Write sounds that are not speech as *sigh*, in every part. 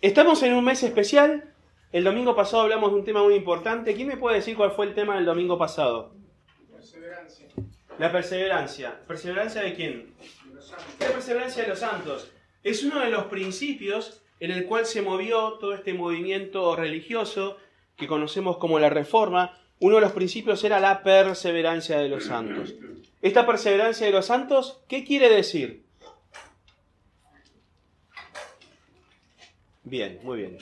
Estamos en un mes especial. El domingo pasado hablamos de un tema muy importante. ¿Quién me puede decir cuál fue el tema del domingo pasado? Perseverancia. La perseverancia. ¿Perseverancia de quién? La perseverancia de los santos. Es uno de los principios en el cual se movió todo este movimiento religioso que conocemos como la Reforma. Uno de los principios era la perseverancia de los santos. Esta perseverancia de los santos, ¿qué quiere decir? Bien, muy bien.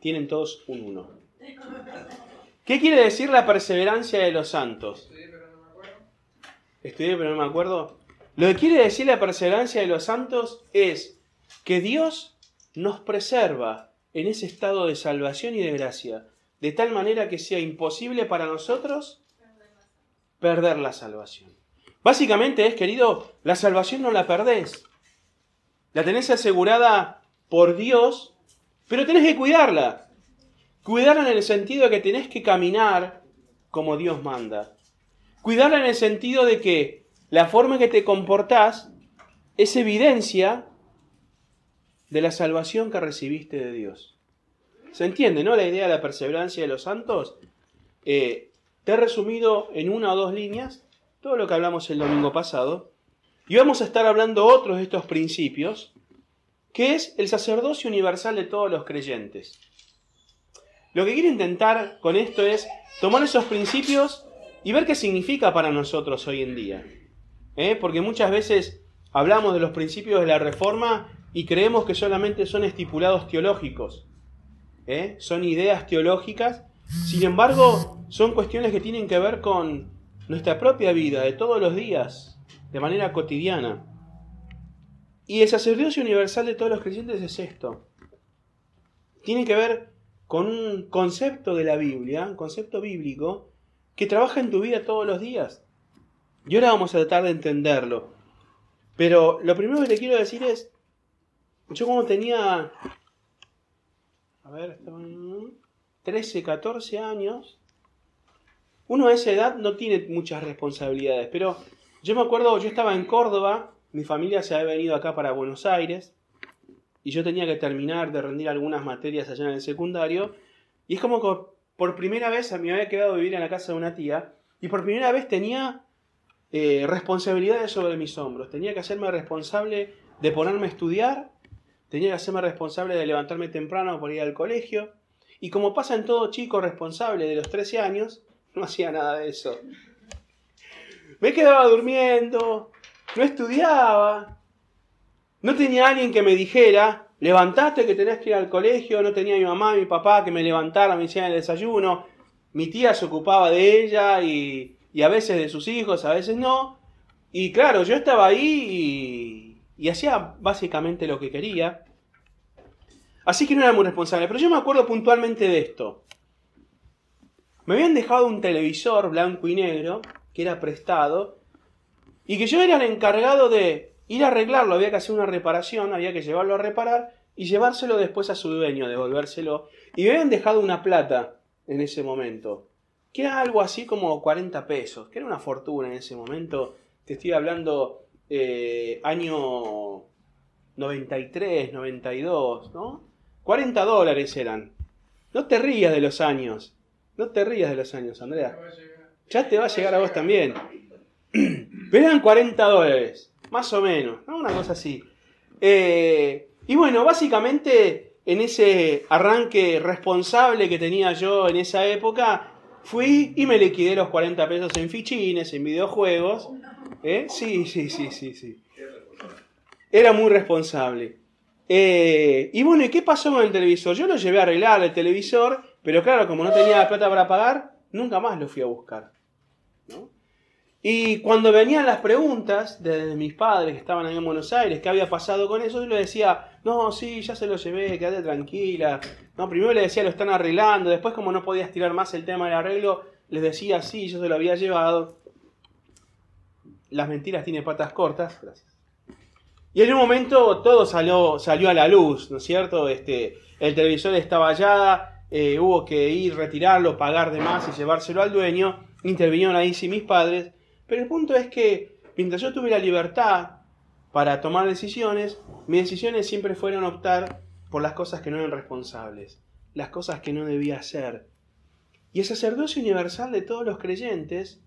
Tienen todos un uno. ¿Qué quiere decir la perseverancia de los santos? Estudié pero no me acuerdo. Lo que quiere decir la perseverancia de los santos es que Dios nos preserva en ese estado de salvación y de gracia, de tal manera que sea imposible para nosotros perder la salvación. Básicamente es, querido, la salvación no la perdés. La tenés asegurada por Dios pero tenés que cuidarla. Cuidarla en el sentido de que tenés que caminar como Dios manda. Cuidarla en el sentido de que la forma en que te comportás es evidencia de la salvación que recibiste de Dios. ¿Se entiende, no? La idea de la perseverancia de los santos. Eh, te he resumido en una o dos líneas todo lo que hablamos el domingo pasado. Y vamos a estar hablando otros de estos principios que es el sacerdocio universal de todos los creyentes. Lo que quiero intentar con esto es tomar esos principios y ver qué significa para nosotros hoy en día. ¿eh? Porque muchas veces hablamos de los principios de la Reforma y creemos que solamente son estipulados teológicos. ¿eh? Son ideas teológicas. Sin embargo, son cuestiones que tienen que ver con nuestra propia vida, de todos los días, de manera cotidiana. Y el sacerdocio universal de todos los creyentes es esto. Tiene que ver con un concepto de la Biblia, un concepto bíblico, que trabaja en tu vida todos los días. Y ahora vamos a tratar de entenderlo. Pero lo primero que te quiero decir es, yo como tenía, a ver, 13, 14 años, uno a esa edad no tiene muchas responsabilidades, pero yo me acuerdo, yo estaba en Córdoba mi familia se había venido acá para Buenos Aires y yo tenía que terminar de rendir algunas materias allá en el secundario. Y es como que por primera vez me había quedado vivir en la casa de una tía y por primera vez tenía eh, responsabilidades sobre mis hombros. Tenía que hacerme responsable de ponerme a estudiar, tenía que hacerme responsable de levantarme temprano por ir al colegio. Y como pasa en todo chico responsable de los 13 años, *laughs* no hacía nada de eso. Me quedaba durmiendo, no estudiaba, no tenía alguien que me dijera, levantaste que tenés que ir al colegio, no tenía mi mamá, mi papá que me levantara, me hicieran el desayuno, mi tía se ocupaba de ella y, a veces de sus hijos, a veces no, y claro, yo estaba ahí y, y hacía básicamente lo que quería. Así que no era muy responsable, pero yo me acuerdo puntualmente de esto. Me habían dejado un televisor blanco y negro, que era prestado, y que yo era el encargado de ir a arreglarlo, había que hacer una reparación, había que llevarlo a reparar y llevárselo después a su dueño, devolvérselo. Y me habían dejado una plata en ese momento, que era algo así como 40 pesos, que era una fortuna en ese momento. Te estoy hablando eh, año 93, 92, ¿no? 40 dólares eran. No te rías de los años. No te rías de los años, Andrea. Ya te va a llegar a vos también. *clears throat* Pero eran 40 dólares, más o menos, una cosa así. Eh, y bueno, básicamente en ese arranque responsable que tenía yo en esa época, fui y me liquidé los 40 pesos en fichines, en videojuegos. ¿Eh? Sí, sí, sí, sí, sí. Era muy responsable. Eh, y bueno, ¿y qué pasó con el televisor? Yo lo llevé a arreglar el televisor, pero claro, como no tenía plata para pagar, nunca más lo fui a buscar. ¿no? Y cuando venían las preguntas de mis padres que estaban ahí en Buenos Aires, qué había pasado con eso, yo le decía, no, sí, ya se lo llevé, quédate tranquila. No, primero le decía, lo están arreglando, después como no podía estirar más el tema del arreglo, les decía, sí, yo se lo había llevado. Las mentiras tienen patas cortas, gracias. Y en un momento todo salió, salió a la luz, ¿no es cierto? Este, el televisor estaba allá, eh, hubo que ir, retirarlo, pagar de más y llevárselo al dueño. Intervinieron ahí sí mis padres pero el punto es que mientras yo tuve la libertad para tomar decisiones, mis decisiones siempre fueron optar por las cosas que no eran responsables, las cosas que no debía hacer. Y el sacerdocio universal de todos los creyentes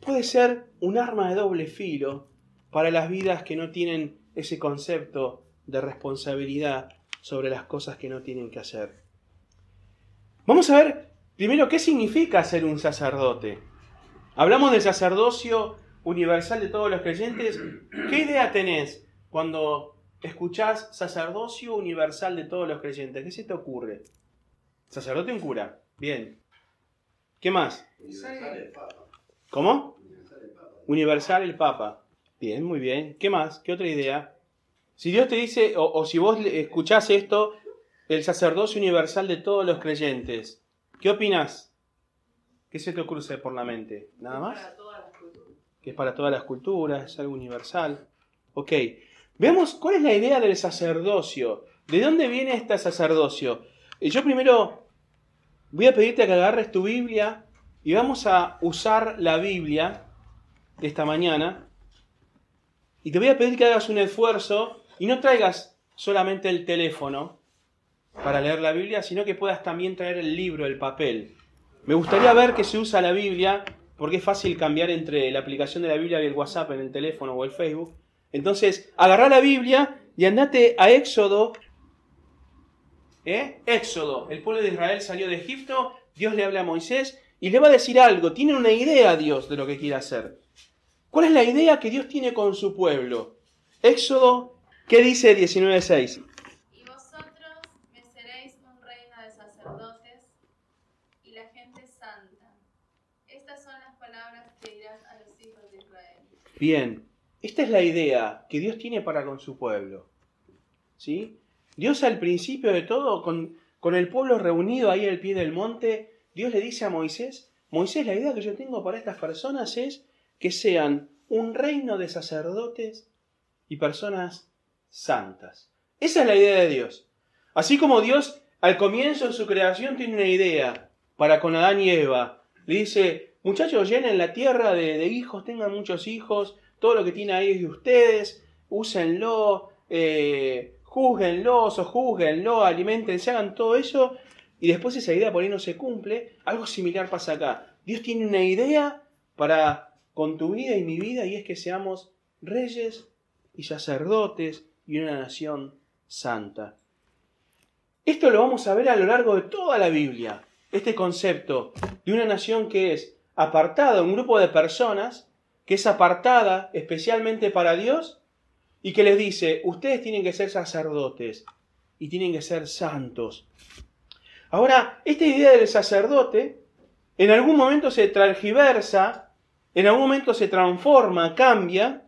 puede ser un arma de doble filo para las vidas que no tienen ese concepto de responsabilidad sobre las cosas que no tienen que hacer. Vamos a ver primero qué significa ser un sacerdote. Hablamos del sacerdocio universal de todos los creyentes. ¿Qué idea tenés cuando escuchás sacerdocio universal de todos los creyentes? ¿Qué se te ocurre? Sacerdote en cura. Bien. ¿Qué más? Universal el Papa. ¿Cómo? Universal el Papa. Bien, muy bien. ¿Qué más? ¿Qué otra idea? Si Dios te dice, o, si vos escuchás esto, el sacerdocio universal de todos los creyentes, ¿qué opinas? ¿Qué se te ocurre por la mente? ¿Nada más? Para todas las culturas. Que es para todas las culturas, es algo universal. Ok. Veamos cuál es la idea del sacerdocio. ¿De dónde viene este sacerdocio? Yo primero voy a pedirte que agarres tu Biblia y vamos a usar la Biblia de esta mañana. Y te voy a pedir que hagas un esfuerzo y no traigas solamente el teléfono para leer la Biblia, sino que puedas también traer el libro, el papel. Me gustaría ver que se usa la Biblia, porque es fácil cambiar entre la aplicación de la Biblia y el WhatsApp en el teléfono o el Facebook. Entonces, agarrá la Biblia y andate a Éxodo. ¿Eh? Éxodo. El pueblo de Israel salió de Egipto, Dios le habla a Moisés y le va a decir algo. Tiene una idea Dios de lo que quiere hacer. ¿Cuál es la idea que Dios tiene con su pueblo? Éxodo ¿Qué dice 19.6? Y vosotros me seréis un reino de sacerdotes y la gente santa. Estas son las palabras que dirás a los hijos de Israel. Bien, esta es la idea que Dios tiene para con su pueblo. ¿Sí? Dios al principio de todo, con, con el pueblo reunido ahí al pie del monte, Dios le dice a Moisés, Moisés, la idea que yo tengo para estas personas es que sean un reino de sacerdotes y personas santas. Esa es la idea de Dios. Así como Dios al comienzo de su creación tiene una idea para con Adán y Eva. Le dice, muchachos, llenen la tierra de, hijos, tengan muchos hijos, todo lo que tiene ahí es de ustedes, úsenlo, eh, juzguenlo, sojúzguenlo, alimentense, hagan todo eso. Y después esa idea por ahí no se cumple. Algo similar pasa acá. Dios tiene una idea para con tu vida y mi vida y es que seamos reyes y sacerdotes y una nación santa. Esto lo vamos a ver a lo largo de toda la Biblia, este concepto de una nación que es apartada, un grupo de personas que es apartada especialmente para Dios y que les dice, ustedes tienen que ser sacerdotes y tienen que ser santos. Ahora, esta idea del sacerdote en algún momento se transgiversa, en algún momento se transforma, cambia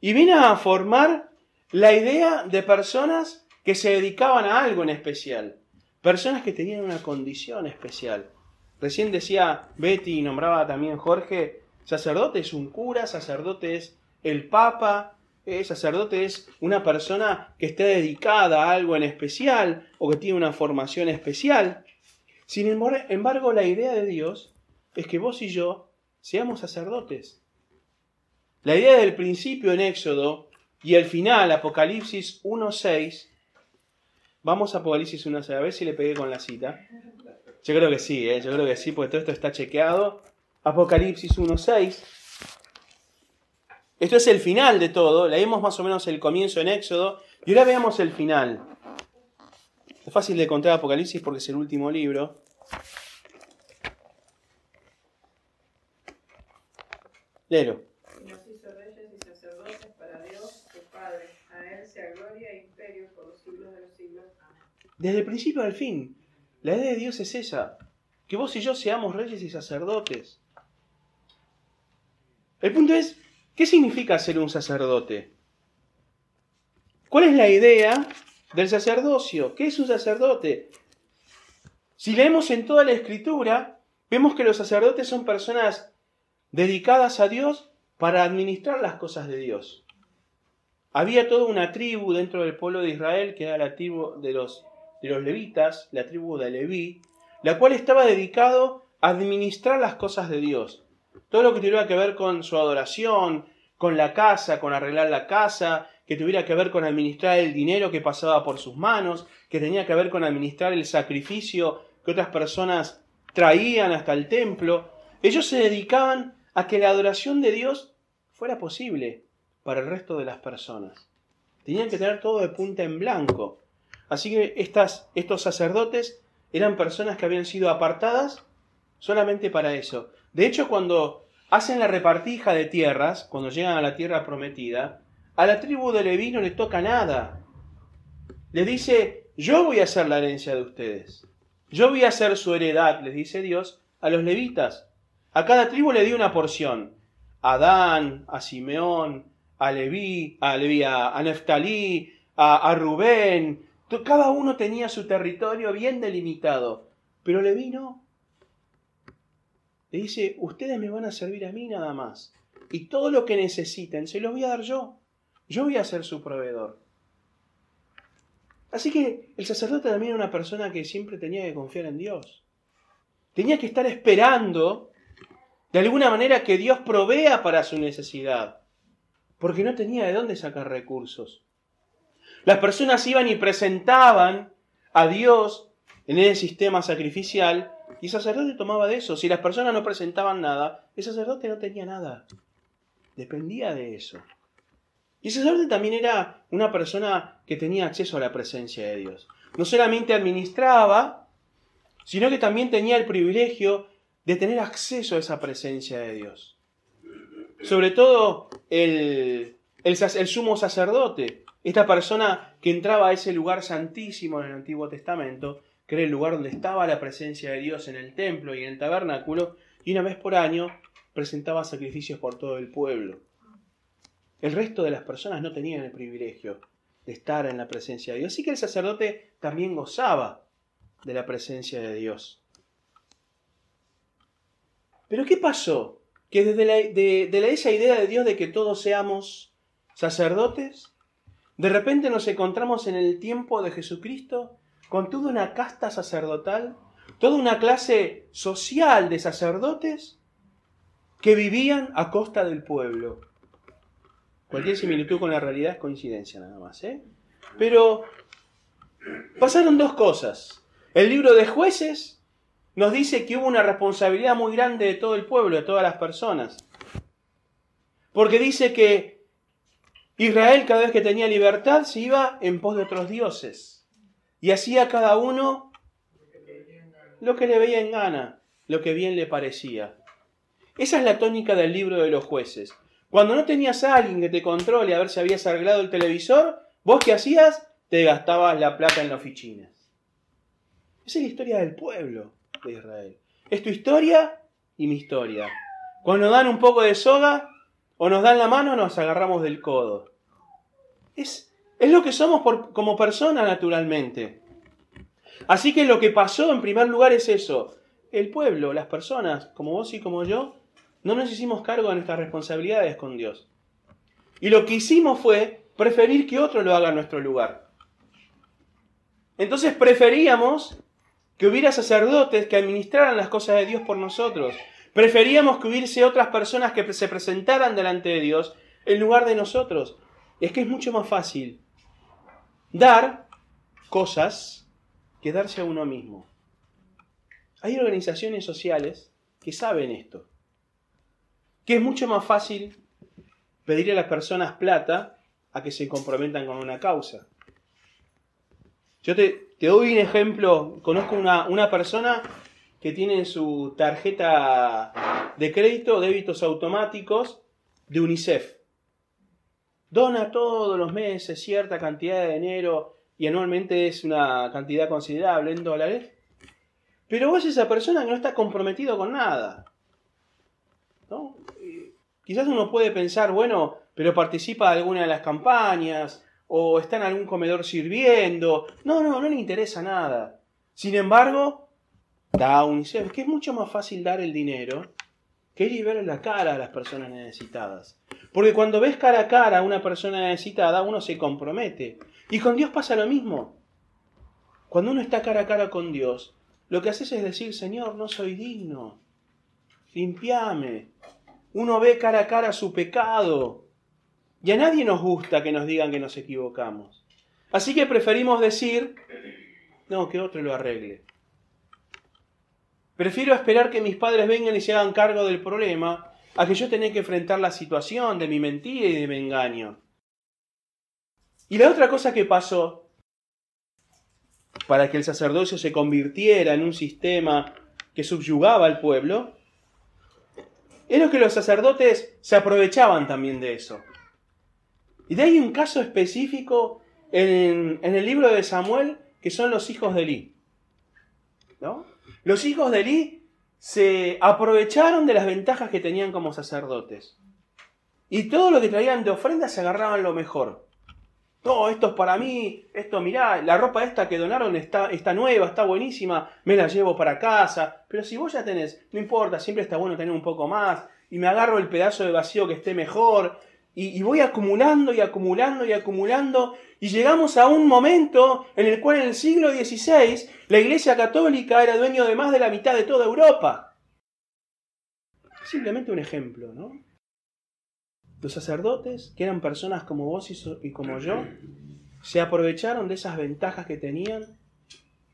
y viene a formar la idea de personas que se dedicaban a algo en especial, personas que tenían una condición especial. Recién decía Betty y nombraba también Jorge, sacerdote es un cura, sacerdote es el papa, eh, sacerdote es una persona que esté dedicada a algo en especial o que tiene una formación especial. Sin embargo, la idea de Dios es que vos y yo seamos sacerdotes. La idea del principio en Éxodo y el final, Apocalipsis 1.6, vamos a Apocalipsis 1.6, a ver si le pegué con la cita. Yo creo que sí, ¿eh? yo creo que sí, porque todo esto está chequeado. Apocalipsis 1.6. Esto es el final de todo. Leímos más o menos el comienzo en Éxodo y ahora veamos el final. Es fácil de encontrar Apocalipsis porque es el último libro. Léelo. Desde el principio al fin. La idea de Dios es esa. Que vos y yo seamos reyes y sacerdotes. El punto es, ¿qué significa ser un sacerdote? ¿Cuál es la idea del sacerdocio? ¿Qué es un sacerdote? Si leemos en toda la escritura, vemos que los sacerdotes son personas dedicadas a Dios para administrar las cosas de Dios. Había toda una tribu dentro del pueblo de Israel que era la tribu de los de los levitas, la tribu de Leví, la cual estaba dedicado a administrar las cosas de Dios. Todo lo que tuviera que ver con su adoración, con la casa, con arreglar la casa, que tuviera que ver con administrar el dinero que pasaba por sus manos, que tenía que ver con administrar el sacrificio que otras personas traían hasta el templo. Ellos se dedicaban a que la adoración de Dios fuera posible para el resto de las personas. Tenían que tener todo de punta en blanco. Así que estas, estos sacerdotes eran personas que habían sido apartadas solamente para eso. De hecho, cuando hacen la repartija de tierras, cuando llegan a la tierra prometida, a la tribu de Leví no le toca nada. Le dice, yo voy a hacer la herencia de ustedes. Yo voy a hacer su heredad, les dice Dios, a los levitas. A cada tribu le dio una porción. A Dan, a Simeón, a Leví, a, Leví, a, Neftalí, a Rubén. Cada uno tenía su territorio bien delimitado. Pero Leví no. Le dice, ustedes me van a servir a mí nada más. Y todo lo que necesiten se los voy a dar yo. Yo voy a ser su proveedor. Así que el sacerdote también era una persona que siempre tenía que confiar en Dios. Tenía que estar esperando de alguna manera que Dios provea para su necesidad, porque no tenía de dónde sacar recursos. Las personas iban y presentaban a Dios en ese sistema sacrificial y el sacerdote tomaba de eso. Si las personas no presentaban nada, el sacerdote no tenía nada. Dependía de eso. Y el sacerdote también era una persona que tenía acceso a la presencia de Dios. No solamente administraba, sino que también tenía el privilegio de tener acceso a esa presencia de Dios. Sobre todo el, el, sumo sacerdote, esta persona que entraba a ese lugar santísimo en el Antiguo Testamento, que era el lugar donde estaba la presencia de Dios en el templo y en el tabernáculo, y una vez por año presentaba sacrificios por todo el pueblo. El resto de las personas no tenían el privilegio de estar en la presencia de Dios. Así que el sacerdote también gozaba de la presencia de Dios. Pero ¿qué pasó? Que desde la, esa idea de Dios de que todos seamos sacerdotes, de repente nos encontramos en el tiempo de Jesucristo con toda una casta sacerdotal, toda una clase social de sacerdotes que vivían a costa del pueblo. Cualquier similitud con la realidad es coincidencia nada más. ¿eh? Pero pasaron dos cosas. El libro de jueces nos dice que hubo una responsabilidad muy grande de todo el pueblo, de todas las personas. Porque dice que Israel cada vez que tenía libertad se iba en pos de otros dioses. Y hacía cada uno lo que le veía en gana, lo que bien le parecía. Esa es la tónica del libro de los jueces. Cuando no tenías a alguien que te controle a ver si habías arreglado el televisor, vos qué hacías? Te gastabas la plata en las oficinas. Esa es la historia del pueblo de Israel. Es tu historia y mi historia. Cuando dan un poco de soga o nos dan la mano, nos agarramos del codo. Es, es lo que somos como personas naturalmente. Así que lo que pasó en primer lugar es eso. El pueblo, las personas, como vos y como yo, no nos hicimos cargo de nuestras responsabilidades con Dios. Y lo que hicimos fue preferir que otro lo haga en nuestro lugar. Entonces preferíamos que hubiera sacerdotes que administraran las cosas de Dios por nosotros. Preferíamos que hubiese otras personas que se presentaran delante de Dios en lugar de nosotros. Es que es mucho más fácil dar cosas que darse a uno mismo. Hay organizaciones sociales que saben esto que es mucho más fácil pedirle a las personas plata a que se comprometan con una causa. Yo te, doy un ejemplo, conozco una, una persona que tiene en su tarjeta de crédito débitos automáticos de UNICEF. Dona todos los meses cierta cantidad de dinero y anualmente es una cantidad considerable en dólares. Pero vos esa persona que no está comprometido con nada. ¿no? Quizás uno puede pensar, bueno, pero participa de alguna de las campañas o está en algún comedor sirviendo. No, no, no le interesa nada. Sin embargo, da UNICEF, que es mucho más fácil dar el dinero que ir y ver la cara a las personas necesitadas. Porque cuando ves cara a cara a una persona necesitada, uno se compromete. Y con Dios pasa lo mismo. Cuando uno está cara a cara con Dios, lo que haces es decir, Señor, no soy digno. Limpiame, uno ve cara a cara su pecado Y a nadie nos gusta que nos digan que nos equivocamos. Así que preferimos decir, no, que otro lo arregle. Prefiero esperar que mis padres vengan y se hagan cargo del problema a que yo tenga que enfrentar la situación de mi mentira y de mi engaño. Y la otra cosa que pasó para que el sacerdocio se convirtiera en un sistema que subyugaba al pueblo, era que los sacerdotes se aprovechaban también de eso. Y de ahí un caso específico en, el libro de Samuel, que son los hijos de Eli. ¿No? Los hijos de Eli se aprovecharon de las ventajas que tenían como sacerdotes. Y todo lo que traían de ofrenda se agarraban lo mejor. No, esto es para mí, esto mirá, la ropa esta que donaron está, está nueva, está buenísima, me la llevo para casa. Pero si vos ya tenés, no importa, siempre está bueno tener un poco más. Y me agarro el pedazo de vacío que esté mejor. Y, voy acumulando y acumulando y acumulando. Y llegamos a un momento en el cual en el siglo XVI la Iglesia Católica era dueño de más de la mitad de toda Europa. Simplemente un ejemplo, ¿no? Los sacerdotes, que eran personas como vos y como yo, se aprovecharon de esas ventajas que tenían,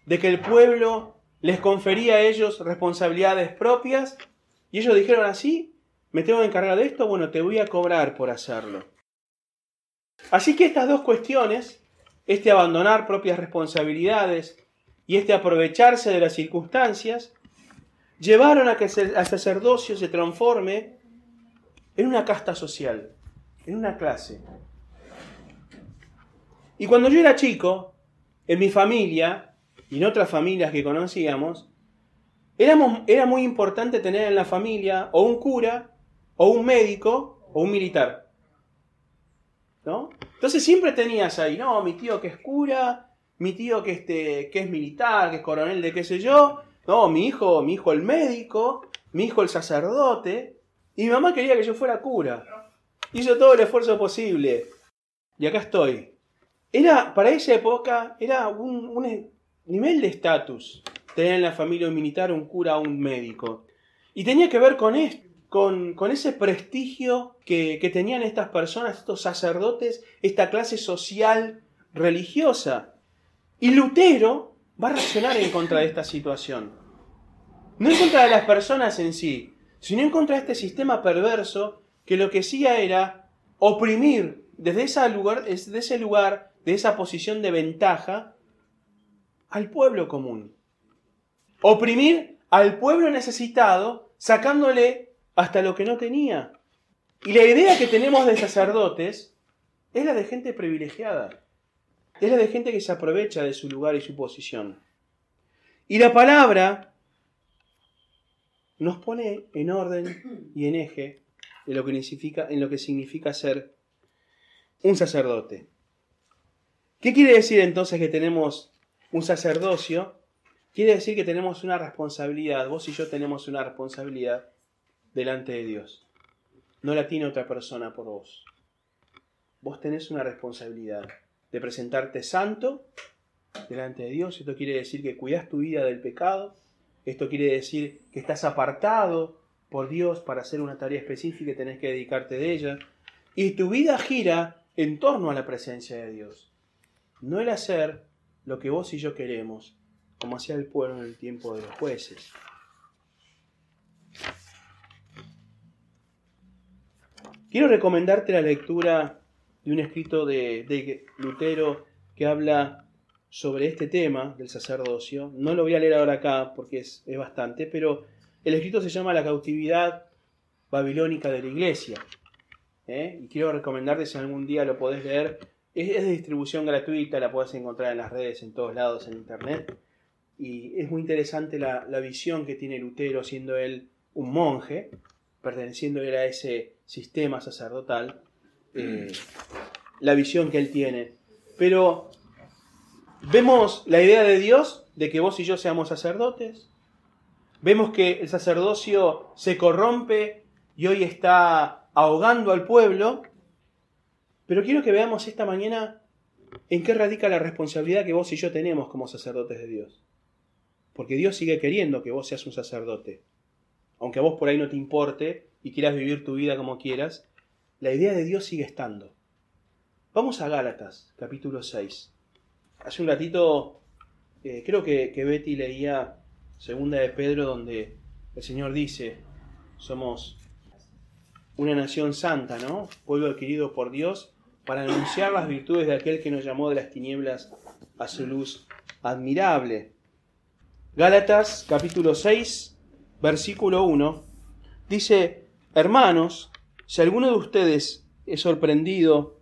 de que el pueblo les confería a ellos responsabilidades propias, y ellos dijeron así, me tengo que encargar de esto, bueno, te voy a cobrar por hacerlo. Así que estas dos cuestiones, este abandonar propias responsabilidades y este aprovecharse de las circunstancias, llevaron a que el sacerdocio se transforme en una casta social, en una clase. Y cuando yo era chico, en mi familia y en otras familias que conocíamos, era muy importante tener en la familia o un cura, o un médico, o un militar. ¿No? Entonces siempre tenías ahí, no, mi tío que es cura, mi tío que, este, que es militar, que es coronel de qué sé yo, no, mi hijo, mi hijo el médico, mi hijo el sacerdote, y mi mamá quería que yo fuera cura. Hizo todo el esfuerzo posible. Y acá estoy. Era, para esa época, era un, nivel de estatus tener en la familia un militar, un cura, un médico. Y tenía que ver con esto, con, con ese prestigio que, que tenían estas personas, estos sacerdotes, esta clase social religiosa. Y Lutero va a reaccionar en contra de esta situación. No en contra de las personas en sí, sino en contra de este sistema perverso que lo que hacía era oprimir desde ese lugar, desde ese lugar, de esa posición de ventaja, al pueblo común. Oprimir al pueblo necesitado, sacándole hasta lo que no tenía. Y la idea que tenemos de sacerdotes es la de gente privilegiada. Es la de gente que se aprovecha de su lugar y su posición. Y la palabra nos pone en orden y en eje en lo que significa, en lo que significa ser un sacerdote. ¿Qué quiere decir entonces que tenemos un sacerdocio? Quiere decir que tenemos una responsabilidad, vos y yo tenemos una responsabilidad delante de Dios. No la tiene otra persona por vos. Vos tenés una responsabilidad de presentarte santo delante de Dios. Esto quiere decir que cuidas tu vida del pecado, esto quiere decir que estás apartado por Dios para hacer una tarea específica y tenés que dedicarte de ella. Y tu vida gira en torno a la presencia de Dios. No el hacer lo que vos y yo queremos, como hacía el pueblo en el tiempo de los jueces. Quiero recomendarte la lectura de un escrito de, de Lutero que habla sobre este tema del sacerdocio. No lo voy a leer ahora acá porque es, bastante, pero el escrito se llama La cautividad babilónica de la iglesia. ¿eh? Y quiero recomendarte si algún día lo podés leer. Es, de distribución gratuita, la podés encontrar en las redes, en todos lados, en internet. Y es muy interesante la, visión que tiene Lutero, siendo él un monje, perteneciendo a ese sistema sacerdotal, eh, la visión que él tiene. Pero Vemos la idea de Dios de que vos y yo seamos sacerdotes. Vemos que el sacerdocio se corrompe y hoy está ahogando al pueblo. Pero quiero que veamos esta mañana en qué radica la responsabilidad que vos y yo tenemos como sacerdotes de Dios. Porque Dios sigue queriendo que vos seas un sacerdote. Aunque a vos por ahí no te importe y quieras vivir tu vida como quieras, la idea de Dios sigue estando. Vamos a Gálatas, capítulo 6. Hace un ratito eh, creo que, Betty leía segunda de Pedro donde el Señor dice, somos una nación santa, ¿no? Pueblo adquirido por Dios para anunciar las virtudes de aquel que nos llamó de las tinieblas a su luz admirable. Gálatas capítulo 6, versículo 1, dice, hermanos, si alguno de ustedes es sorprendido,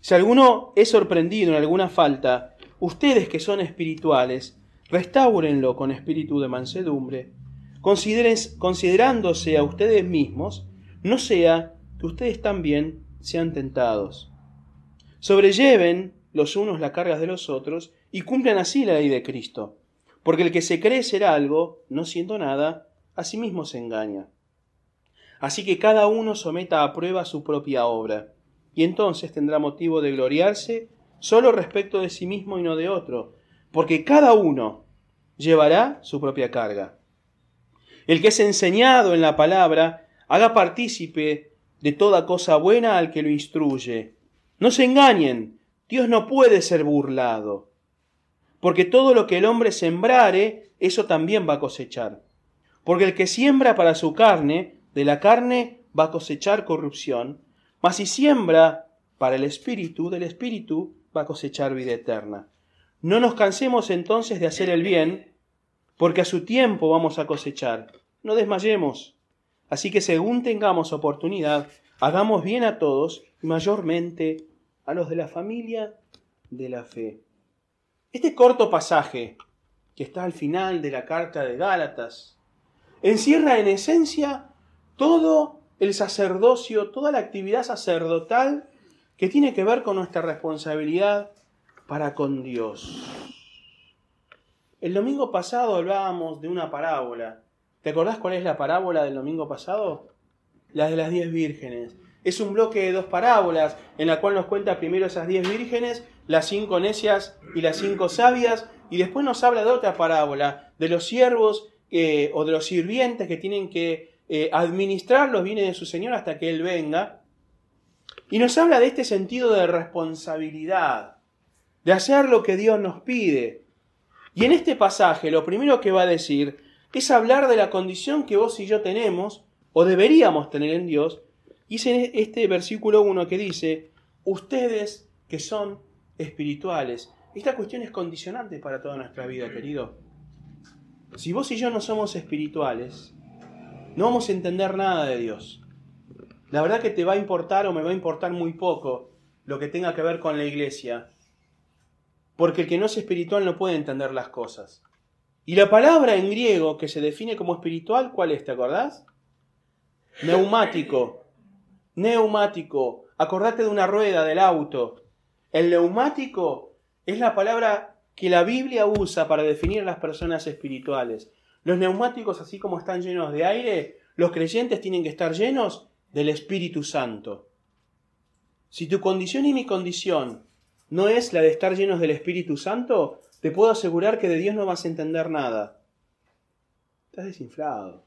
si alguno es sorprendido en alguna falta, ustedes que son espirituales, restáurenlo con espíritu de mansedumbre, considerándose a ustedes mismos, no sea que ustedes también sean tentados. Sobrelleven los unos las cargas de los otros y cumplan así la ley de Cristo. Porque el que se cree ser algo, no siendo nada, a sí mismo se engaña. Así que cada uno someta a prueba su propia obra, y entonces tendrá motivo de gloriarse solo respecto de sí mismo y no de otro, porque cada uno llevará su propia carga. El que es enseñado en la palabra, haga partícipe de toda cosa buena al que lo instruye. No se engañen, Dios no puede ser burlado porque todo lo que el hombre sembrare, eso también va a cosechar. Porque el que siembra para su carne, de la carne va a cosechar corrupción, mas si siembra para el espíritu, del espíritu va a cosechar vida eterna. No nos cansemos entonces de hacer el bien, porque a su tiempo vamos a cosechar. No desmayemos. Así que según tengamos oportunidad, hagamos bien a todos y mayormente a los de la familia de la fe. Este corto pasaje, que está al final de la carta de Gálatas, encierra en esencia todo el sacerdocio, toda la actividad sacerdotal que tiene que ver con nuestra responsabilidad para con Dios. El domingo pasado hablábamos de una parábola. ¿Te acordás cuál es la parábola del domingo pasado? La de las diez vírgenes. Es un bloque de dos parábolas en la cual nos cuenta primero esas diez vírgenes las cinco necias y las cinco sabias, y después nos habla de otra parábola, de los siervos eh, o de los sirvientes que tienen que eh, administrar los bienes de su Señor hasta que Él venga. Y nos habla de este sentido de responsabilidad, de hacer lo que Dios nos pide. Y en este pasaje lo primero que va a decir es hablar de la condición que vos y yo tenemos, o deberíamos tener en Dios, y es en este versículo 1 que dice, ustedes que son espirituales. Esta cuestión es condicionante para toda nuestra vida, querido. Si vos y yo no somos espirituales, no vamos a entender nada de Dios. La verdad que te va a importar o me va a importar muy poco lo que tenga que ver con la iglesia, porque el que no es espiritual no puede entender las cosas. Y la palabra en griego que se define como espiritual, ¿cuál es? ¿Te acordás? Neumático. Neumático. Acordate de una rueda del auto. El neumático es la palabra que la Biblia usa para definir a las personas espirituales. Los neumáticos, así como están llenos de aire, los creyentes tienen que estar llenos del Espíritu Santo. Si tu condición y mi condición no es la de estar llenos del Espíritu Santo, te puedo asegurar que de Dios no vas a entender nada. Estás desinflado.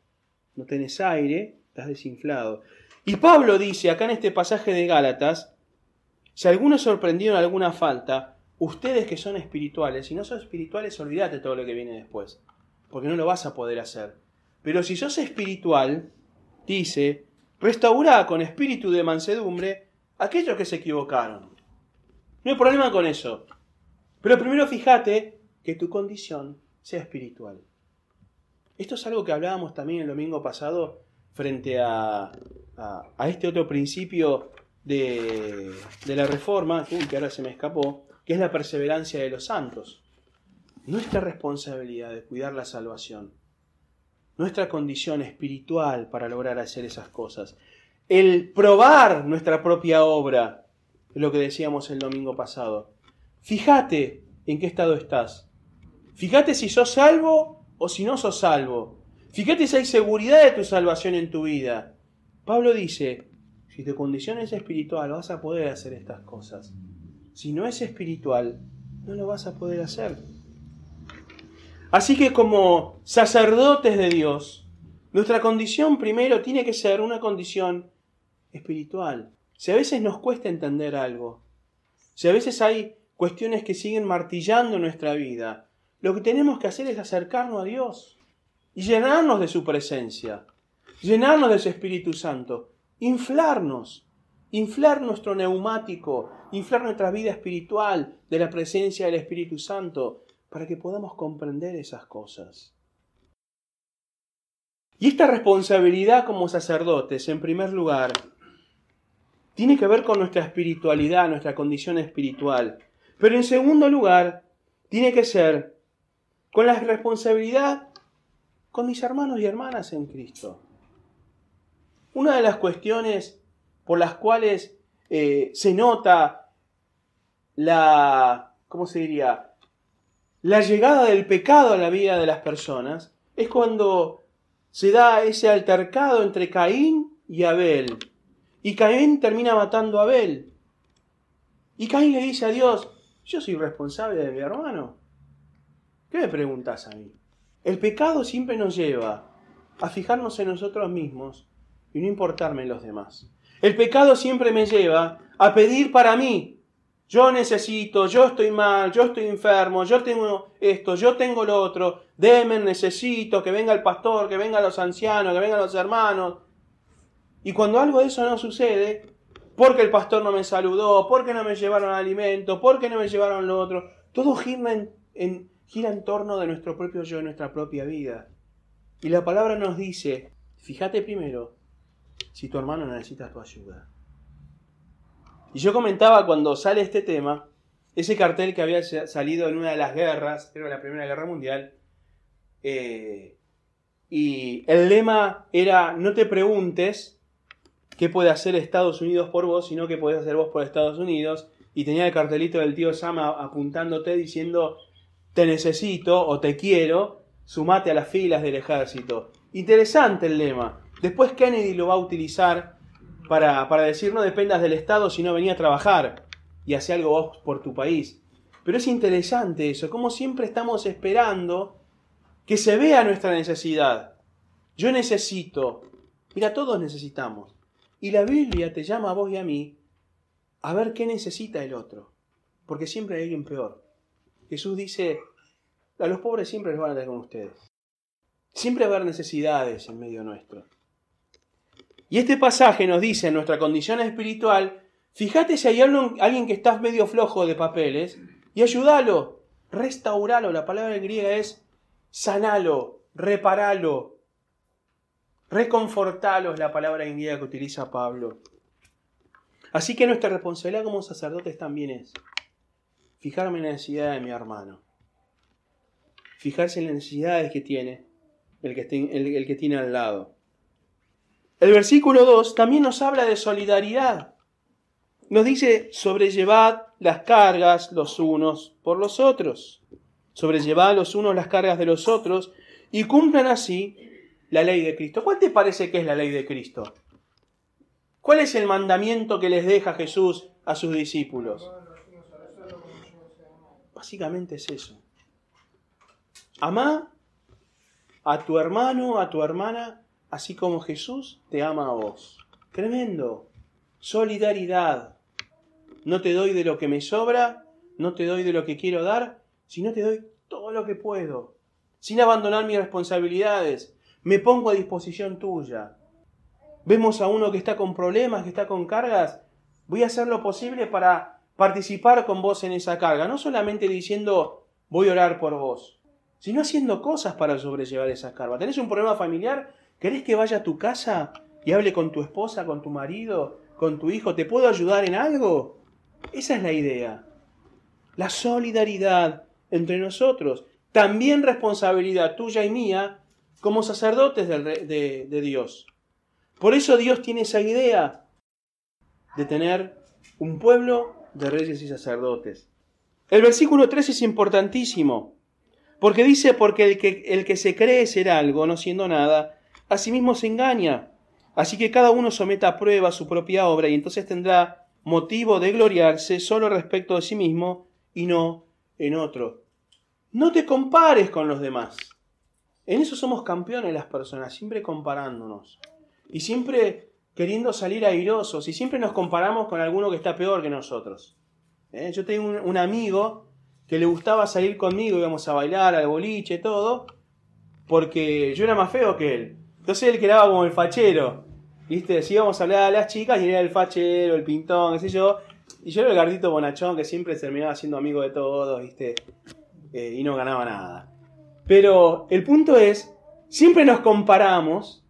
No tenés aire, estás desinflado. Y Pablo dice acá en este pasaje de Gálatas, si alguno es sorprendido en alguna falta, ustedes que son espirituales, si no son espirituales, olvídate todo lo que viene después, porque no lo vas a poder hacer. Pero si sos espiritual, dice, restaurá con espíritu de mansedumbre aquellos que se equivocaron. No hay problema con eso. Pero primero fíjate que tu condición sea espiritual. Esto es algo que hablábamos también el domingo pasado frente a, a este otro principio de, la reforma, que ahora se me escapó, que es la perseverancia de los santos. Nuestra responsabilidad de cuidar la salvación, nuestra condición espiritual para lograr hacer esas cosas, el probar nuestra propia obra, lo que decíamos el domingo pasado. Fíjate en qué estado estás. Fíjate si sos salvo o si no sos salvo. Fíjate si hay seguridad de tu salvación en tu vida. Pablo dice, si tu condición es espiritual, vas a poder hacer estas cosas. Si no es espiritual, no lo vas a poder hacer. Así que como sacerdotes de Dios, nuestra condición primero tiene que ser una condición espiritual. Si a veces nos cuesta entender algo, si a veces hay cuestiones que siguen martillando nuestra vida, lo que tenemos que hacer es acercarnos a Dios y llenarnos de su presencia, llenarnos de su Espíritu Santo, inflarnos, inflar nuestro neumático, inflar nuestra vida espiritual de la presencia del Espíritu Santo, para que podamos comprender esas cosas. Y esta responsabilidad como sacerdotes, en primer lugar, tiene que ver con nuestra espiritualidad, nuestra condición espiritual. Pero en segundo lugar, tiene que ser con la responsabilidad con mis hermanos y hermanas en Cristo. Una de las cuestiones por las cuales eh, se nota la, ¿cómo se diría? La llegada del pecado a la vida de las personas es cuando se da ese altercado entre Caín y Abel. Y Caín termina matando a Abel. Y Caín le dice a Dios, yo soy responsable de mi hermano. ¿Qué me preguntas a mí? El pecado siempre nos lleva a fijarnos en nosotros mismos y no importarme los demás. El pecado siempre me lleva a pedir para mí. Yo necesito, yo estoy mal, yo estoy enfermo, yo tengo esto, yo tengo lo otro. Deme, necesito, que venga el pastor, que vengan los ancianos, que vengan los hermanos. Y cuando algo de eso no sucede, porque el pastor no me saludó, porque no me llevaron alimento, porque no me llevaron lo otro, todo gira en, en gira en torno de nuestro propio yo, nuestra propia vida. Y la palabra nos dice, fíjate primero si tu hermano necesita tu ayuda. Y yo comentaba cuando sale este tema, ese cartel que había salido en una de las guerras, creo la Primera Guerra Mundial, eh, y el lema era, no te preguntes qué puede hacer Estados Unidos por vos, sino qué podés hacer vos por Estados Unidos, y tenía el cartelito del tío Sama apuntándote diciendo, te necesito o te quiero, sumate a las filas del ejército. Interesante el lema. Después Kennedy lo va a utilizar para, para decir no dependas del Estado, sino venía a trabajar y hace algo vos por tu país. Pero es interesante eso, como siempre estamos esperando que se vea nuestra necesidad. Yo necesito, mira, todos necesitamos. Y la Biblia te llama a vos y a mí a ver qué necesita el otro, porque siempre hay alguien peor. Jesús dice, a los pobres siempre les van a tener con ustedes. Siempre va a haber necesidades en medio nuestro. Y este pasaje nos dice en nuestra condición espiritual, fíjate si hay alguien que está medio flojo de papeles y ayúdalo, restauralo. La palabra en griega es sanalo, reparalo, reconfortalo es la palabra en griega que utiliza Pablo. Así que nuestra responsabilidad como sacerdotes también es fijarme en la necesidad de mi hermano. Fijarse en las necesidades que tiene el que, el, que tiene al lado. El versículo 2 también nos habla de solidaridad. Nos dice, sobrellevad las cargas los unos por los otros. Sobrellevad los unos las cargas de los otros y cumplan así la ley de Cristo. ¿Cuál te parece que es la ley de Cristo? ¿Cuál es el mandamiento que les deja Jesús a sus discípulos? Básicamente es eso. Amá a tu hermano, a tu hermana, así como Jesús te ama a vos. Tremendo. Solidaridad. No te doy de lo que me sobra, no te doy de lo que quiero dar, sino te doy todo lo que puedo, sin abandonar mis responsabilidades. Me pongo a disposición tuya. Vemos a uno que está con problemas, que está con cargas. Voy a hacer lo posible para participar con vos en esa carga, no solamente diciendo voy a orar por vos, sino haciendo cosas para sobrellevar esa carga. ¿Tenés un problema familiar? ¿Querés que vaya a tu casa y hable con tu esposa, con tu marido, con tu hijo? ¿Te puedo ayudar en algo? Esa es la idea. La solidaridad entre nosotros. También responsabilidad tuya y mía como sacerdotes de, Dios. Por eso Dios tiene esa idea de tener un pueblo de reyes y sacerdotes. El versículo 3 es importantísimo, porque dice, porque el que, el que se cree ser algo, no siendo nada, a sí mismo se engaña. Así que cada uno someta a prueba su propia obra y entonces tendrá motivo de gloriarse solo respecto de sí mismo y no en otro. No te compares con los demás. En eso somos campeones las personas, siempre comparándonos. Y siempre queriendo salir airosos y siempre nos comparamos con alguno que está peor que nosotros. ¿Eh? Yo tengo un, un amigo que le gustaba salir conmigo, íbamos a bailar, al boliche, todo, porque yo era más feo que él. Entonces él quedaba como el fachero, ¿viste? Si íbamos a hablar a las chicas y era el fachero, el pintón, qué sé yo. Y yo era el gardito bonachón que siempre terminaba siendo amigo de todos, ¿viste? Eh, y no ganaba nada. Pero el punto es, siempre nos comparamos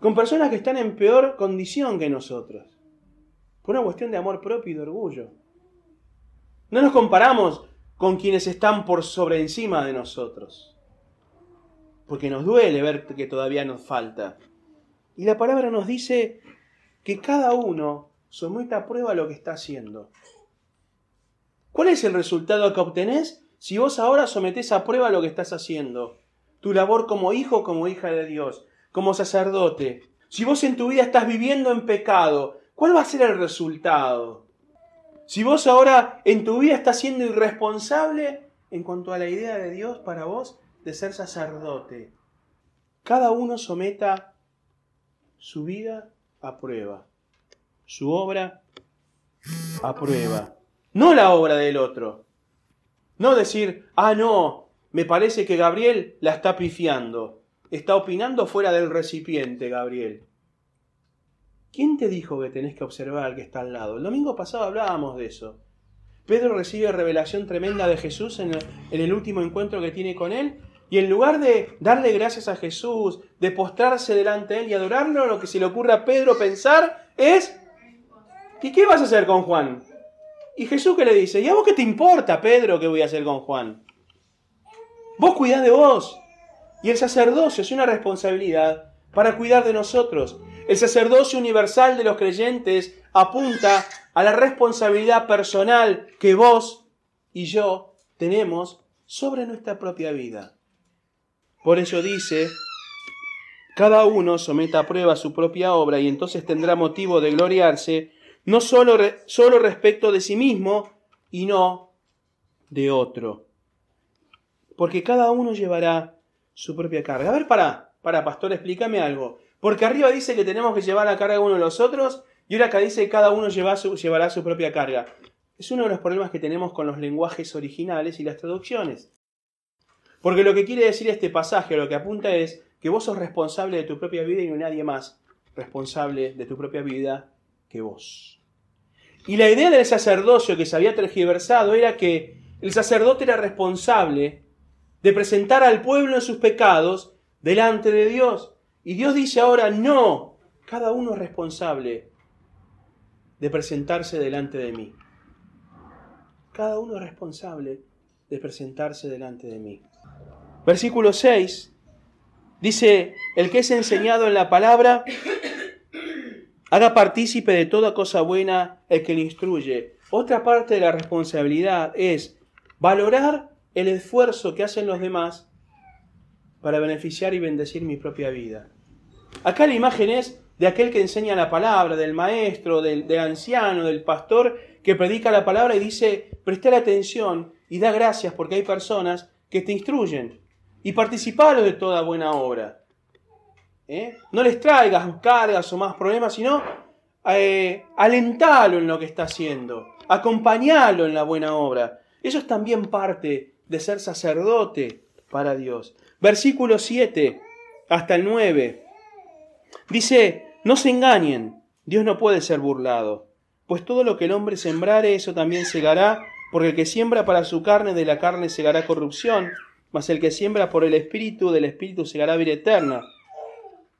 con personas que están en peor condición que nosotros. Por una cuestión de amor propio y de orgullo. No nos comparamos con quienes están por sobre encima de nosotros. Porque nos duele ver que todavía nos falta. Y la palabra nos dice que cada uno someta a prueba lo que está haciendo. ¿Cuál es el resultado que obtenés si vos ahora sometés a prueba lo que estás haciendo? Tu labor como hijo, como hija de Dios, como sacerdote. Si vos en tu vida estás viviendo en pecado, ¿cuál va a ser el resultado? Si vos ahora en tu vida estás siendo irresponsable en cuanto a la idea de Dios para vos de ser sacerdote, cada uno someta su vida a prueba, su obra a prueba, no la obra del otro. No decir, ah, no, me parece que Gabriel la está pifiando, está opinando fuera del recipiente, Gabriel. ¿Quién te dijo que tenés que observar al que está al lado? El domingo pasado hablábamos de eso. Pedro recibe revelación tremenda de Jesús en el, último encuentro que tiene con él. Y en lugar de darle gracias a Jesús, de postrarse delante de él y adorarlo, lo que se le ocurre a Pedro pensar es, ¿y qué vas a hacer con Juan? Y Jesús que le dice, ¿y a vos qué te importa, Pedro, qué voy a hacer con Juan? Vos cuidás de vos. Y el sacerdocio es una responsabilidad para cuidar de nosotros. El sacerdocio universal de los creyentes apunta a la responsabilidad personal que vos y yo tenemos sobre nuestra propia vida. Por ello dice, cada uno someta a prueba su propia obra y entonces tendrá motivo de gloriarse, no solo, solo respecto de sí mismo y no de otro. Porque cada uno llevará su propia carga. A ver, para, para, pastor, explícame algo. Porque arriba dice que tenemos que llevar la carga uno de los otros y ahora acá dice que cada uno su, llevará su propia carga. Es uno de los problemas que tenemos con los lenguajes originales y las traducciones. Porque lo que quiere decir este pasaje, lo que apunta es que vos sos responsable de tu propia vida y no hay nadie más responsable de tu propia vida que vos. Y la idea del sacerdocio que se había tergiversado era que el sacerdote era responsable de presentar al pueblo en sus pecados delante de Dios. Y Dios dice ahora, no, cada uno es responsable de presentarse delante de mí. Cada uno es responsable de presentarse delante de mí. Versículo 6 dice, el que es enseñado en la palabra, haga partícipe de toda cosa buena el que le instruye. Otra parte de la responsabilidad es valorar el esfuerzo que hacen los demás para beneficiar y bendecir mi propia vida. Acá la imagen es de aquel que enseña la palabra, del maestro, del, anciano, del pastor que predica la palabra y dice, prestar atención y da gracias porque hay personas que te instruyen y participalo de toda buena obra. ¿Eh? No les traigas cargas o más problemas, sino eh, en lo que está haciendo, acompañalo en la buena obra. Eso es también parte de ser sacerdote para Dios. Versículo 7 hasta el 9. Dice, no se engañen, Dios no puede ser burlado, pues todo lo que el hombre sembrare, eso también segará, porque el que siembra para su carne, de la carne segará corrupción, mas el que siembra por el Espíritu, del Espíritu segará vida eterna.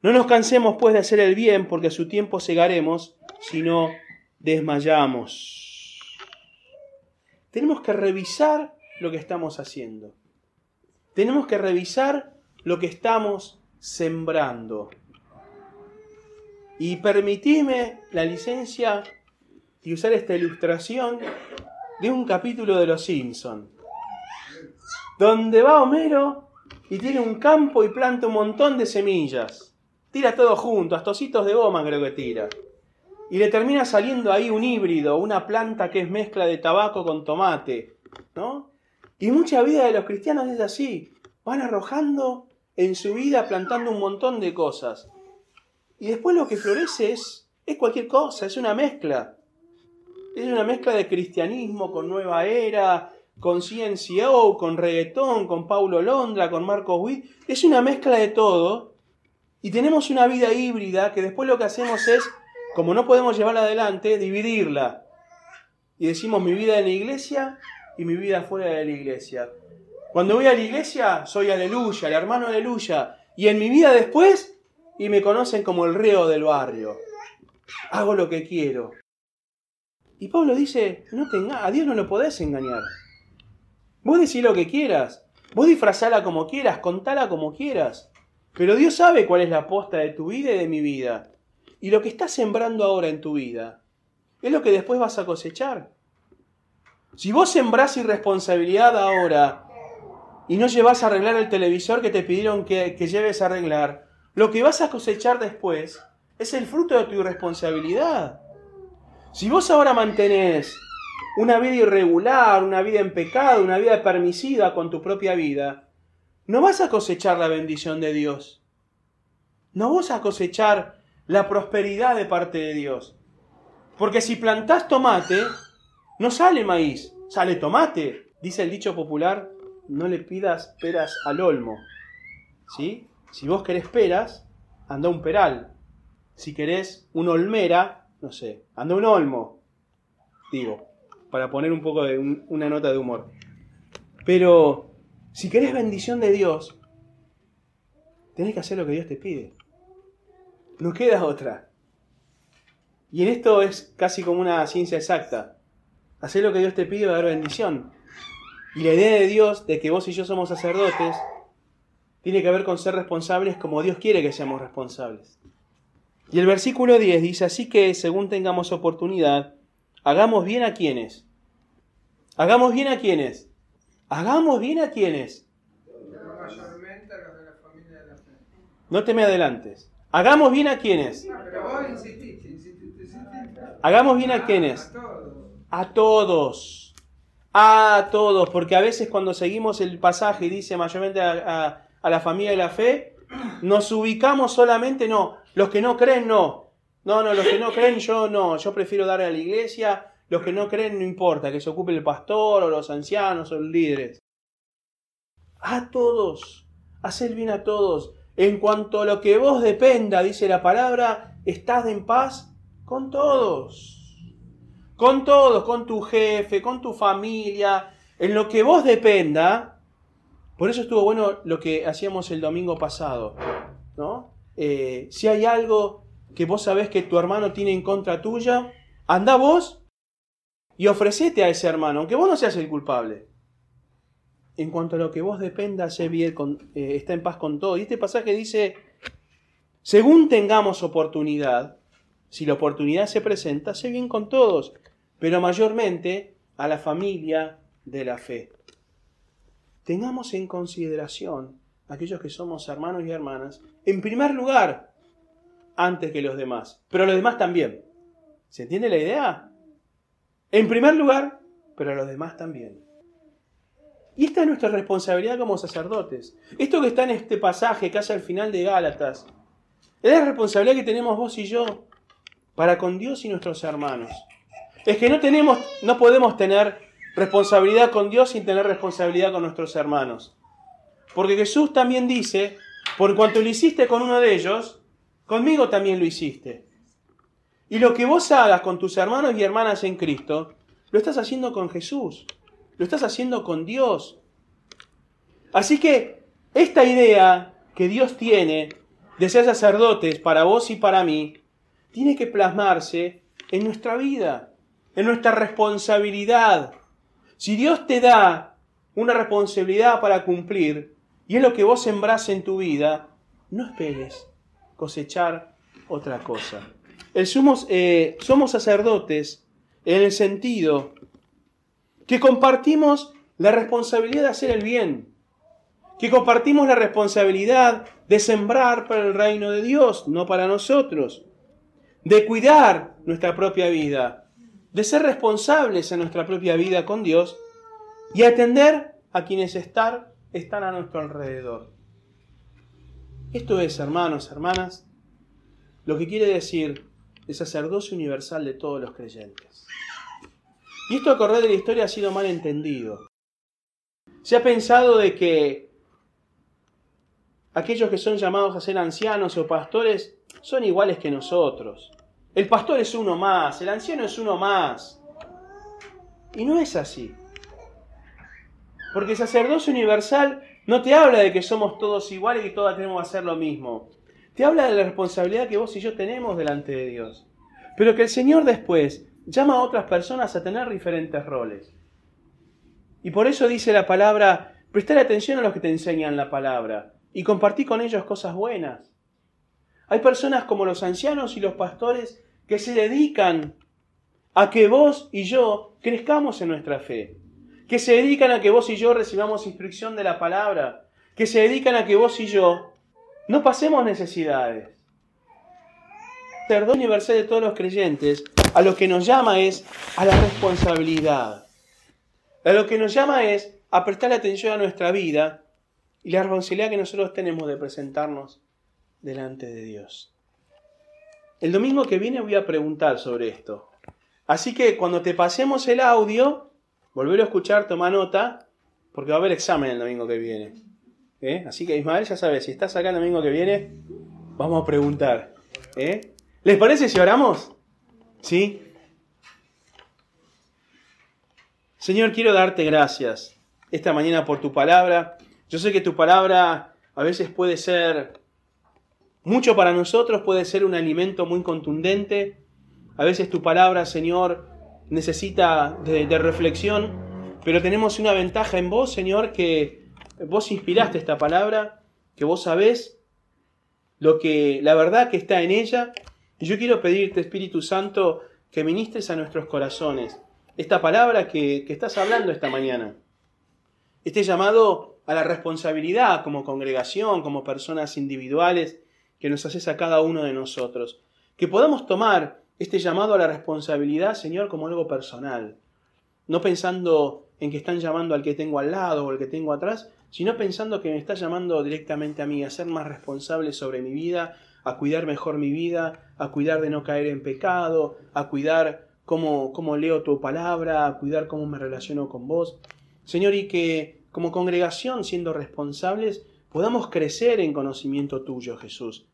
No nos cansemos pues de hacer el bien, porque a su tiempo segaremos, si no desmayamos. Tenemos que revisar lo que estamos haciendo. Tenemos que revisar lo que estamos sembrando. Y permitime la licencia de usar esta ilustración de un capítulo de Los Simpson, donde va Homero y tiene un campo y planta un montón de semillas. Tira todo junto, hasta ositos de goma creo que tira. Y le termina saliendo ahí un híbrido, una planta que es mezcla de tabaco con tomate, ¿no? Y mucha vida de los cristianos es así. Van arrojando en su vida, plantando un montón de cosas. Y después lo que florece es, es cualquier cosa, es una mezcla. Es una mezcla de cristianismo con nueva era, con CNCO, con reggaetón, con Paulo Londra, con Marcos Witt. Es una mezcla de todo. Y tenemos una vida híbrida que después lo que hacemos es, como no podemos llevarla adelante, dividirla. Y decimos mi vida en la iglesia y mi vida fuera de la iglesia. Cuando voy a la iglesia, soy aleluya, el hermano aleluya. Y en mi vida después, y me conocen como el reo del barrio. Hago lo que quiero. Y Pablo dice, no te a Dios no lo podés engañar. Vos decís lo que quieras, vos disfrazala como quieras, contala como quieras. Pero Dios sabe cuál es la aposta de tu vida y de mi vida. Y lo que estás sembrando ahora en tu vida es lo que después vas a cosechar. Si vos sembrás irresponsabilidad ahora y no llevas a arreglar el televisor que te pidieron que, que lleves a arreglar, lo que vas a cosechar después es el fruto de tu irresponsabilidad. Si vos ahora mantenés una vida irregular, una vida en pecado, una vida permisiva con tu propia vida, no vas a cosechar la bendición de Dios. No vas a cosechar la prosperidad de parte de Dios. Porque si plantás tomate, no sale maíz, sale tomate. Dice el dicho popular, no le pidas peras al olmo. ¿Sí? Si vos querés peras, anda un peral. Si querés una olmera, no sé, anda un olmo. Digo, para poner un poco de una nota de humor. Pero si querés bendición de Dios, tenés que hacer lo que Dios te pide. No queda otra. Y en esto es casi como una ciencia exacta. Hacer lo que Dios te pide va a haber bendición. Y la idea de Dios de que vos y yo somos sacerdotes tiene que ver con ser responsables como Dios quiere que seamos responsables. Y el versículo 10 dice, así que según tengamos oportunidad, hagamos bien a quienes. Hagamos bien a quienes. Hagamos bien a quienes. No te me adelantes. Hagamos bien a quienes. Hagamos bien a quienes. A todos. A todos. Porque a veces cuando seguimos el pasaje dice mayormente a, a la familia de la fe, nos ubicamos solamente, no, los que no creen, no. No, no, los que no creen, yo no, yo prefiero darle a la iglesia, los que no creen, no importa, que se ocupe el pastor o los ancianos o los líderes. A todos, hacer bien a todos. En cuanto a lo que vos dependa, dice la palabra, estás en paz con todos. Con todos, con tu jefe, con tu familia. En lo que vos dependa, por eso estuvo bueno lo que hacíamos el domingo pasado, ¿no? Eh, si hay algo que vos sabés que tu hermano tiene en contra tuya, anda vos y ofrecete a ese hermano, aunque vos no seas el culpable. En cuanto a lo que vos dependa, sé bien, eh, está en paz con todo. Y este pasaje dice, según tengamos oportunidad, si la oportunidad se presenta, sé bien con todos, pero mayormente a la familia de la fe tengamos en consideración aquellos que somos hermanos y hermanas, en primer lugar, antes que los demás, pero los demás también. ¿Se entiende la idea? En primer lugar, pero los demás también. Y esta es nuestra responsabilidad como sacerdotes. Esto que está en este pasaje, casi al final de Gálatas, es la responsabilidad que tenemos vos y yo para con Dios y nuestros hermanos. Es que no tenemos, no podemos tener responsabilidad con Dios sin tener responsabilidad con nuestros hermanos. Porque Jesús también dice, por cuanto lo hiciste con uno de ellos, conmigo también lo hiciste. Y lo que vos hagas con tus hermanos y hermanas en Cristo, lo estás haciendo con Jesús, lo estás haciendo con Dios. Así que esta idea que Dios tiene de ser sacerdotes para vos y para mí, tiene que plasmarse en nuestra vida, en nuestra responsabilidad, si Dios te da una responsabilidad para cumplir, y es lo que vos sembrás en tu vida, no esperes cosechar otra cosa. El somos, eh, somos sacerdotes en el sentido que compartimos la responsabilidad de hacer el bien, que compartimos la responsabilidad de sembrar para el reino de Dios, no para nosotros, de cuidar nuestra propia vida, de ser responsables en nuestra propia vida con Dios y atender a quienes estar, están a nuestro alrededor. Esto es, hermanos, hermanas, lo que quiere decir el sacerdocio universal de todos los creyentes. Y esto a correr de la historia ha sido mal entendido. Se ha pensado de que aquellos que son llamados a ser ancianos o pastores son iguales que nosotros. El pastor es uno más, el anciano es uno más. Y no es así. Porque el sacerdocio universal no te habla de que somos todos iguales y que todos tenemos que hacer lo mismo. Te habla de la responsabilidad que vos y yo tenemos delante de Dios. Pero que el Señor después llama a otras personas a tener diferentes roles. Y por eso dice la palabra, prestar atención a los que te enseñan la palabra y compartir con ellos cosas buenas. Hay personas como los ancianos y los pastores que se dedican a que vos y yo crezcamos en nuestra fe, que se dedican a que vos y yo recibamos instrucción de la palabra, que se dedican a que vos y yo no pasemos necesidades. El perdón universal de todos los creyentes a lo que nos llama es a la responsabilidad. A lo que nos llama es a prestar atención a nuestra vida y la responsabilidad que nosotros tenemos de presentarnos delante de Dios. El domingo que viene voy a preguntar sobre esto. Así que cuando te pasemos el audio, volver a escuchar, toma nota, porque va a haber examen el domingo que viene. ¿Eh? Así que Ismael ya sabes, si estás acá el domingo que viene, vamos a preguntar. ¿Eh? ¿Les parece si oramos? ¿Sí? Señor, quiero darte gracias esta mañana por tu palabra. Yo sé que tu palabra a veces puede ser mucho para nosotros, puede ser un alimento muy contundente. A veces tu palabra, Señor, necesita de, reflexión, pero tenemos una ventaja en vos, Señor, que vos inspiraste esta palabra, que vos sabés lo que la verdad que está en ella y yo quiero pedirte, Espíritu Santo, que ministres a nuestros corazones esta palabra que, estás hablando esta mañana. Este llamado a la responsabilidad como congregación, como personas individuales, que nos haces a cada uno de nosotros. Que podamos tomar este llamado a la responsabilidad, Señor, como algo personal. No pensando en que están llamando al que tengo al lado o al que tengo atrás, sino pensando que me está llamando directamente a mí, a ser más responsable sobre mi vida, a cuidar mejor mi vida, a cuidar de no caer en pecado, a cuidar cómo, cómo leo tu palabra, a cuidar cómo me relaciono con vos. Señor, y que como congregación, siendo responsables, podamos crecer en conocimiento tuyo, Jesús.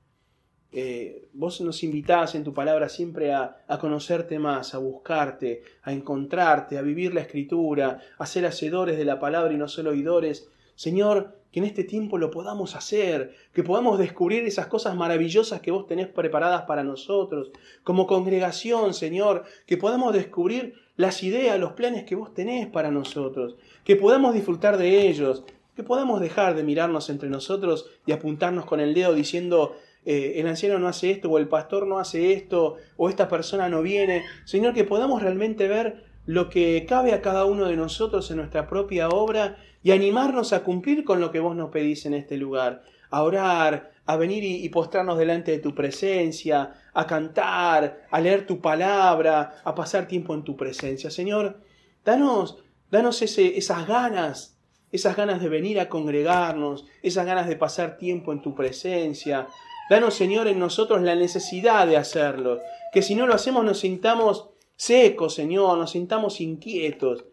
Eh, vos nos invitás en tu palabra siempre a, conocerte más, a buscarte, a encontrarte, a vivir la escritura, a ser hacedores de la palabra y no solo oidores. Señor, que en este tiempo lo podamos hacer, que podamos descubrir esas cosas maravillosas que vos tenés preparadas para nosotros, como congregación, Señor, que podamos descubrir las ideas, los planes que vos tenés para nosotros, que podamos disfrutar de ellos, que podamos dejar de mirarnos entre nosotros y apuntarnos con el dedo diciendo, eh, el anciano no hace esto, o el pastor no hace esto, o esta persona no viene. Señor, que podamos realmente ver lo que cabe a cada uno de nosotros en nuestra propia obra y animarnos a cumplir con lo que vos nos pedís en este lugar, a orar, a venir y, postrarnos delante de tu presencia, a cantar, a leer tu palabra, a pasar tiempo en tu presencia. Señor, danos, danos esas ganas, esas ganas de venir a congregarnos, esas ganas de pasar tiempo en tu presencia. Danos, Señor, en nosotros la necesidad de hacerlo, que si no lo hacemos nos sintamos secos, Señor, nos sintamos inquietos.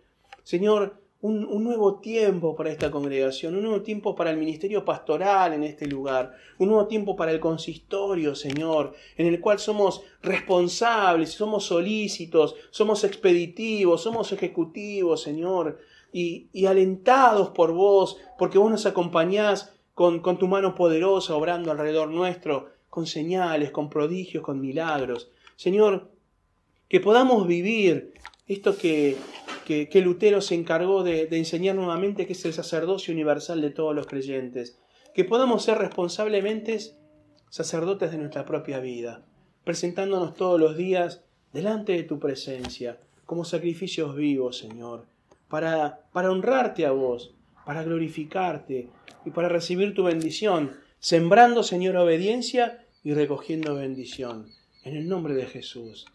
Señor, un, nuevo tiempo para esta congregación, un nuevo tiempo para el ministerio pastoral en este lugar, un nuevo tiempo para el consistorio, Señor, en el cual somos responsables, somos solícitos, somos expeditivos, somos ejecutivos, Señor, y, alentados por vos, porque vos nos acompañás con, tu mano poderosa obrando alrededor nuestro, con señales, con prodigios, con milagros. Señor, que podamos vivir esto que, que, Lutero se encargó de, de, enseñar nuevamente, que es el sacerdocio universal de todos los creyentes. Que podamos ser responsablemente sacerdotes de nuestra propia vida, presentándonos todos los días delante de tu presencia, como sacrificios vivos, Señor, para, para honrarte a vos, para glorificarte y para recibir tu bendición, sembrando, Señor, obediencia y recogiendo bendición. En el nombre de Jesús.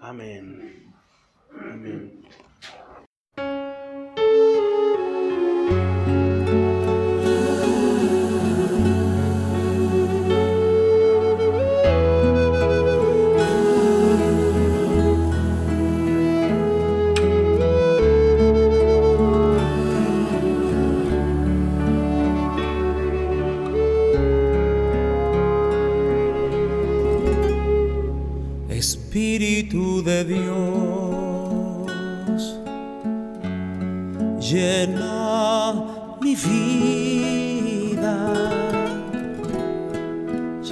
Amén. Amén.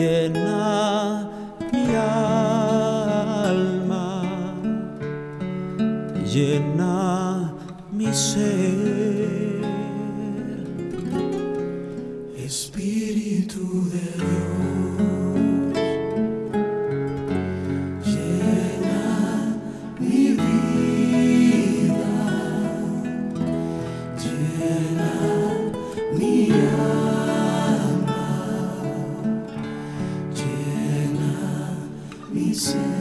again mi